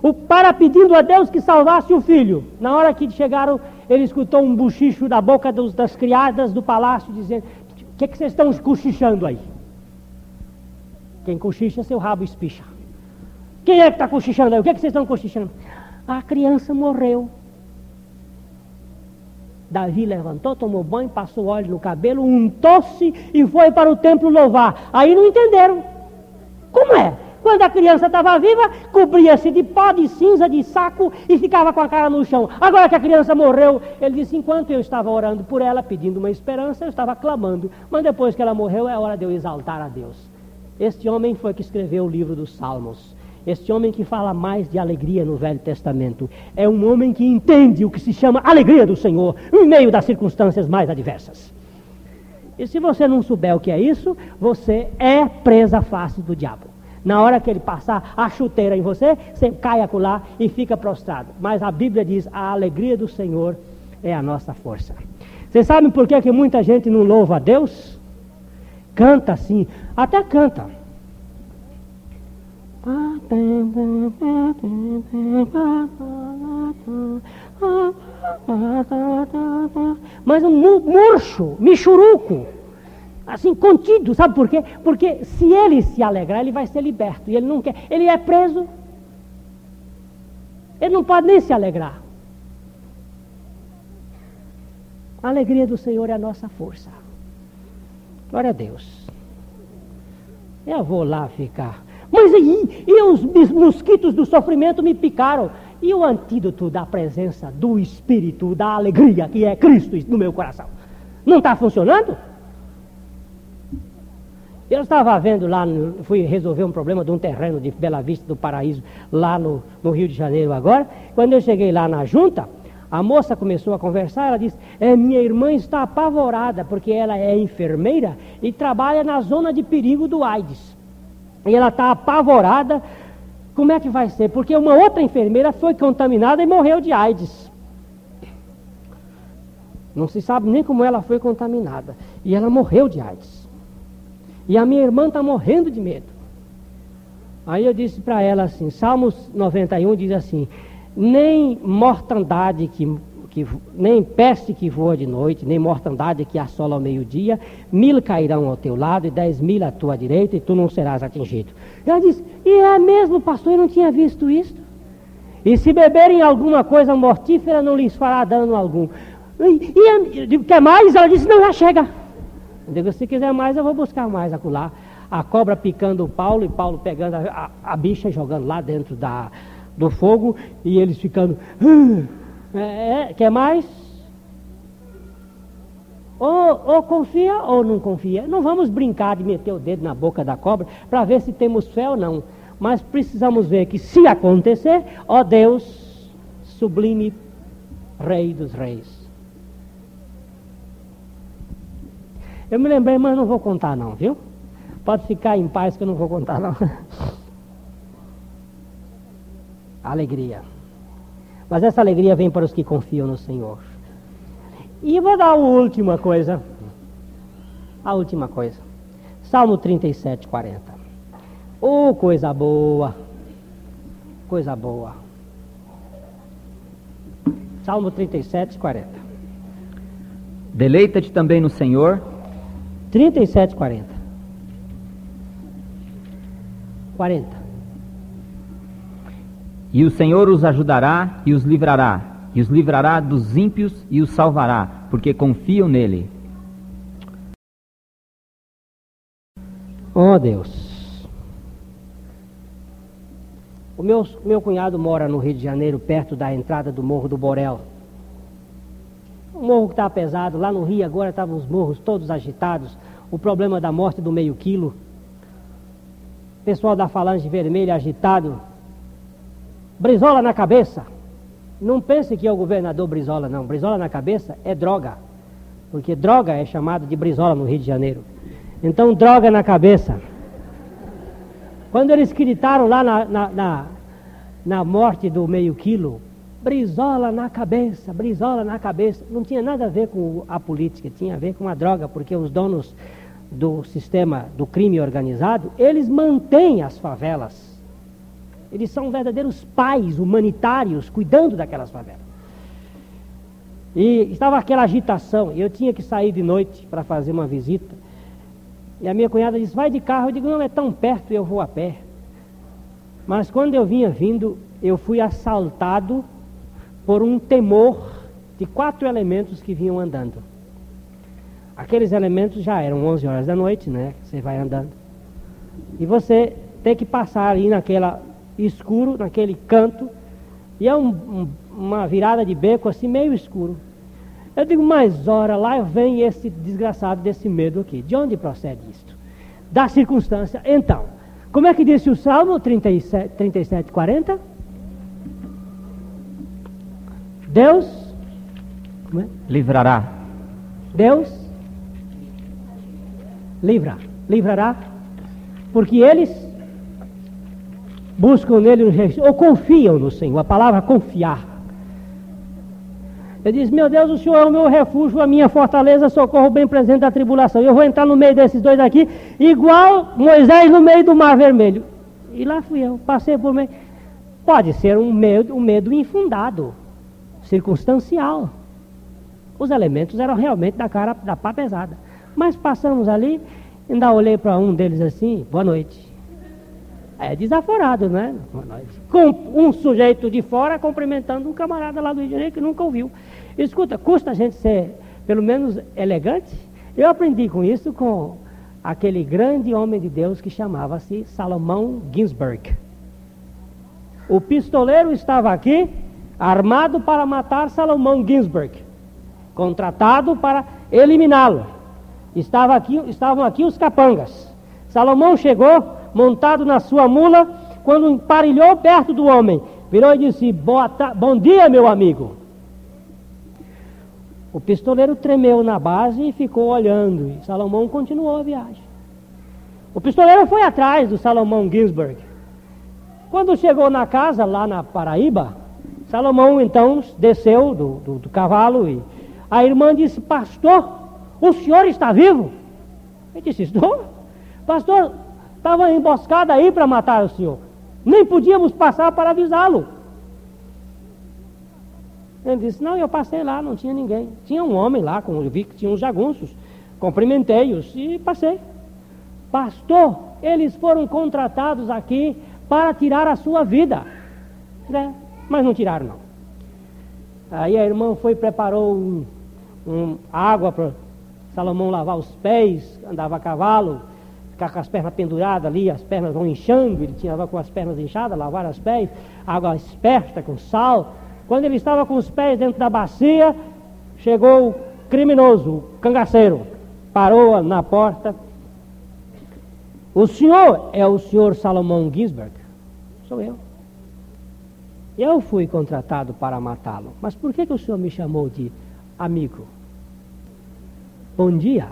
O para pedindo a Deus que salvasse o filho. Na hora que chegaram, ele escutou um buchicho da boca dos, das criadas do palácio, dizendo: O que, que vocês estão cochichando aí? Quem cochicha, seu rabo espicha. Quem é que está cochichando aí? O que, que vocês estão cochichando? A criança morreu. Davi levantou, tomou banho, passou óleo no cabelo, untou-se e foi para o templo louvar. Aí não entenderam. Como é? Quando a criança estava viva, cobria-se de pó, de cinza, de saco e ficava com a cara no chão. Agora que a criança morreu, ele disse: enquanto eu estava orando por ela, pedindo uma esperança, eu estava clamando. Mas depois que ela morreu, é hora de eu exaltar a Deus. Este homem foi que escreveu o livro dos Salmos. Este homem que fala mais de alegria no Velho Testamento é um homem que entende o que se chama alegria do Senhor em meio das circunstâncias mais adversas. E se você não souber o que é isso, você é presa fácil do diabo. Na hora que ele passar a chuteira em você, você cai acolá e fica prostrado. Mas a Bíblia diz: a alegria do Senhor é a nossa força. Vocês sabem por que, que muita gente não louva a Deus? Canta assim, até canta. Mas um murcho, michuruco assim, contido, sabe por quê? Porque se ele se alegrar, ele vai ser liberto. E ele não quer, ele é preso. Ele não pode nem se alegrar. A alegria do Senhor é a nossa força. Glória a Deus. Eu vou lá ficar. Mas e, e os mosquitos do sofrimento me picaram. E o antídoto da presença do Espírito, da alegria que é Cristo no meu coração? Não está funcionando? Eu estava vendo lá, fui resolver um problema de um terreno de Bela Vista do Paraíso, lá no, no Rio de Janeiro agora. Quando eu cheguei lá na junta, a moça começou a conversar, ela disse, é, minha irmã está apavorada, porque ela é enfermeira e trabalha na zona de perigo do AIDS. E ela está apavorada, como é que vai ser? Porque uma outra enfermeira foi contaminada e morreu de AIDS. Não se sabe nem como ela foi contaminada. E ela morreu de AIDS. E a minha irmã está morrendo de medo. Aí eu disse para ela assim: Salmos 91 diz assim: Nem mortandade que, que, nem peste que voa de noite, nem mortandade que assola ao meio-dia, mil cairão ao teu lado e dez mil à tua direita, e tu não serás atingido. Ela disse: E é mesmo, pastor, eu não tinha visto isso. E se beberem alguma coisa mortífera, não lhes fará dano algum. E, e quer mais? Ela disse: Não, já chega. Digo, se quiser mais, eu vou buscar mais acolá. A cobra picando o Paulo e Paulo pegando a, a, a bicha e jogando lá dentro da, do fogo e eles ficando. É, é, quer mais? Ou, ou, confia ou não confia. Não vamos brincar de meter o dedo na boca da cobra para ver se temos fé ou não. Mas precisamos ver que se acontecer, ó Deus, sublime Rei dos Reis. Eu me lembrei, mas não vou contar não, viu? Pode ficar em paz que eu não vou contar não. alegria. Mas essa alegria vem para os que confiam no Senhor. E vou dar a última coisa. A última coisa. Salmo 37, 40. Oh, coisa boa. Coisa boa. Salmo 37, 40.
Deleita-te também no Senhor.
37, 40. 40.
E o Senhor os ajudará e os livrará e os livrará dos ímpios e os salvará, porque confiam nele.
Oh Deus. O meu, meu cunhado mora no Rio de Janeiro, perto da entrada do Morro do Borel. Morro que está pesado, lá no Rio agora estavam os morros todos agitados. O problema da morte do meio quilo. Pessoal da Falange Vermelha agitado. Brizola na cabeça. Não pense que é o governador Brizola, não. Brizola na cabeça é droga. Porque droga é chamado de Brizola no Rio de Janeiro. Então, droga na cabeça. Quando eles gritaram lá na, na, na, na morte do meio quilo, Brizola na cabeça, Brizola na cabeça, não tinha nada a ver com a política, tinha a ver com a droga, porque os donos do sistema do crime organizado, eles mantêm as favelas eles são verdadeiros pais humanitários cuidando daquelas favelas. E estava aquela agitação, eu tinha que sair de noite para fazer uma visita. E a minha cunhada disse: Vai de carro. Eu digo: Não, é tão perto, eu vou a pé. Mas quando eu vinha vindo, eu fui assaltado por um temor de quatro elementos que vinham andando. Aqueles elementos já eram 11 horas da noite, né? Você vai andando. E você tem que passar ali naquela escuro naquele canto, e é um, um, uma virada de beco assim, meio escuro. Eu digo, mas ora, lá vem esse desgraçado desse medo aqui. De onde procede isto? Da circunstância. Então, como é que disse o Salmo 37, 37 40? Deus
é? livrará.
Deus livra, livrará, porque eles buscam nele ou confiam no Senhor. A palavra confiar. Ele diz: Meu Deus, o Senhor é o meu refúgio, a minha fortaleza, socorro bem presente da tribulação. Eu vou entrar no meio desses dois aqui, igual Moisés no meio do Mar Vermelho. E lá fui eu, passei por meio. Pode ser um medo, um medo infundado, circunstancial. Os elementos eram realmente da cara da pá pesada. Mas passamos ali, ainda olhei para um deles assim: Boa noite. É desaforado, né? Com um sujeito de fora cumprimentando um camarada lá do Rio de Janeiro que nunca ouviu. Escuta, custa a gente ser, pelo menos, elegante? Eu aprendi com isso com aquele grande homem de Deus que chamava-se Salomão Ginsberg. O pistoleiro estava aqui, armado para matar Salomão Ginsberg, contratado para eliminá-lo. Estava aqui, estavam aqui os capangas. Salomão chegou, montado na sua mula, quando emparelhou perto do homem, virou e disse: Bom dia, meu amigo. O pistoleiro tremeu na base e ficou olhando, e Salomão continuou a viagem. O pistoleiro foi atrás do Salomão Ginsberg. Quando chegou na casa, lá na Paraíba, Salomão então desceu do, do, do cavalo e a irmã disse: Pastor, o senhor está vivo? Ele disse: Estou. Pastor, Estava emboscada aí para matar o senhor. Nem podíamos passar para avisá-lo. Ele disse: Não, eu passei lá, não tinha ninguém. Tinha um homem lá, eu vi que tinha uns jagunços. Cumprimentei-os e passei. Pastor, eles foram contratados aqui para tirar a sua vida. É, mas não tiraram, não. Aí a irmã foi e preparou um, um água para Salomão lavar os pés, andava a cavalo ficar com as pernas penduradas ali, as pernas vão inchando, ele tinha com as pernas inchadas, lavar os pés, água esperta com sal. Quando ele estava com os pés dentro da bacia, chegou criminoso, cangaceiro, parou na porta. O senhor é o senhor Salomão Gisberg? Sou eu. Eu fui contratado para matá-lo. Mas por que, que o senhor me chamou de amigo? Bom dia,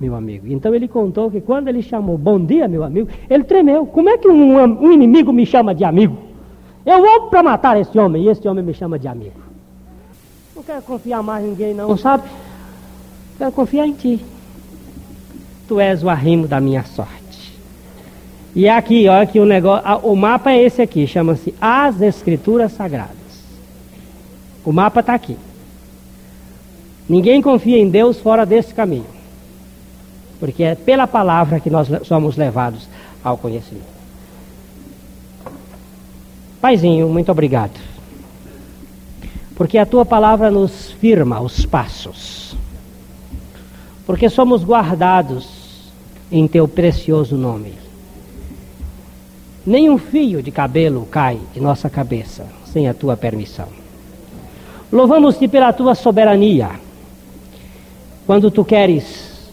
meu amigo. Então ele contou que quando ele chamou bom dia, meu amigo, ele tremeu. Como é que um, um inimigo me chama de amigo? Eu vou para matar esse homem e esse homem me chama de amigo. Não quero confiar mais em ninguém, não, sabe? Quero confiar em ti. Tu és o arrimo da minha sorte. E aqui, olha que o negócio, o mapa é esse aqui, chama-se As Escrituras Sagradas. O mapa está aqui. Ninguém confia em Deus fora desse caminho. Porque é pela palavra que nós somos levados ao conhecimento. Paizinho, muito obrigado. Porque a tua palavra nos firma os passos. Porque somos guardados em teu precioso nome. Nem um fio de cabelo cai de nossa cabeça sem a tua permissão. Louvamos-te pela tua soberania. Quando tu queres,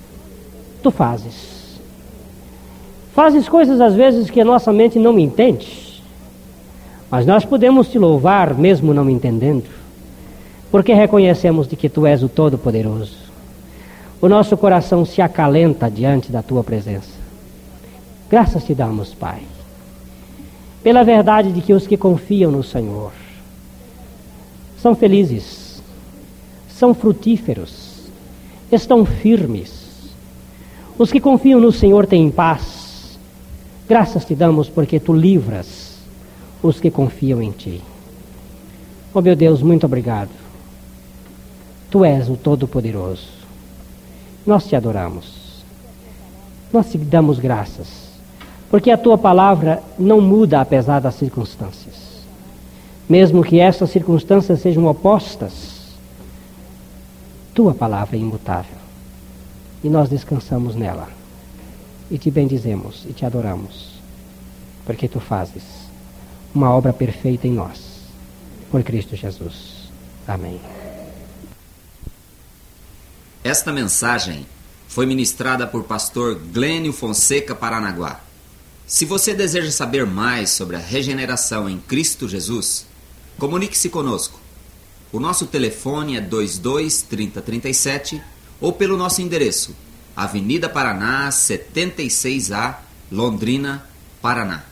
tu fazes. Fazes coisas às vezes que a nossa mente não entende. Mas nós podemos te louvar mesmo não entendendo, porque reconhecemos de que tu és o Todo-Poderoso. O nosso coração se acalenta diante da tua presença. Graças te damos, Pai pela verdade de que os que confiam no Senhor são felizes, são frutíferos, estão firmes. Os que confiam no Senhor têm paz. Graças te damos porque tu livras os que confiam em ti. Oh meu Deus, muito obrigado. Tu és o Todo-Poderoso. Nós te adoramos. Nós te damos graças porque a tua palavra não muda apesar das circunstâncias. Mesmo que essas circunstâncias sejam opostas, tua palavra é imutável. E nós descansamos nela. E te bendizemos e te adoramos. Porque tu fazes uma obra perfeita em nós. Por Cristo Jesus. Amém.
Esta mensagem foi ministrada por pastor Glênio Fonseca Paranaguá. Se você deseja saber mais sobre a regeneração em Cristo Jesus, comunique-se conosco. O nosso telefone é 22 30 37 ou pelo nosso endereço, Avenida Paraná, 76A, Londrina, Paraná.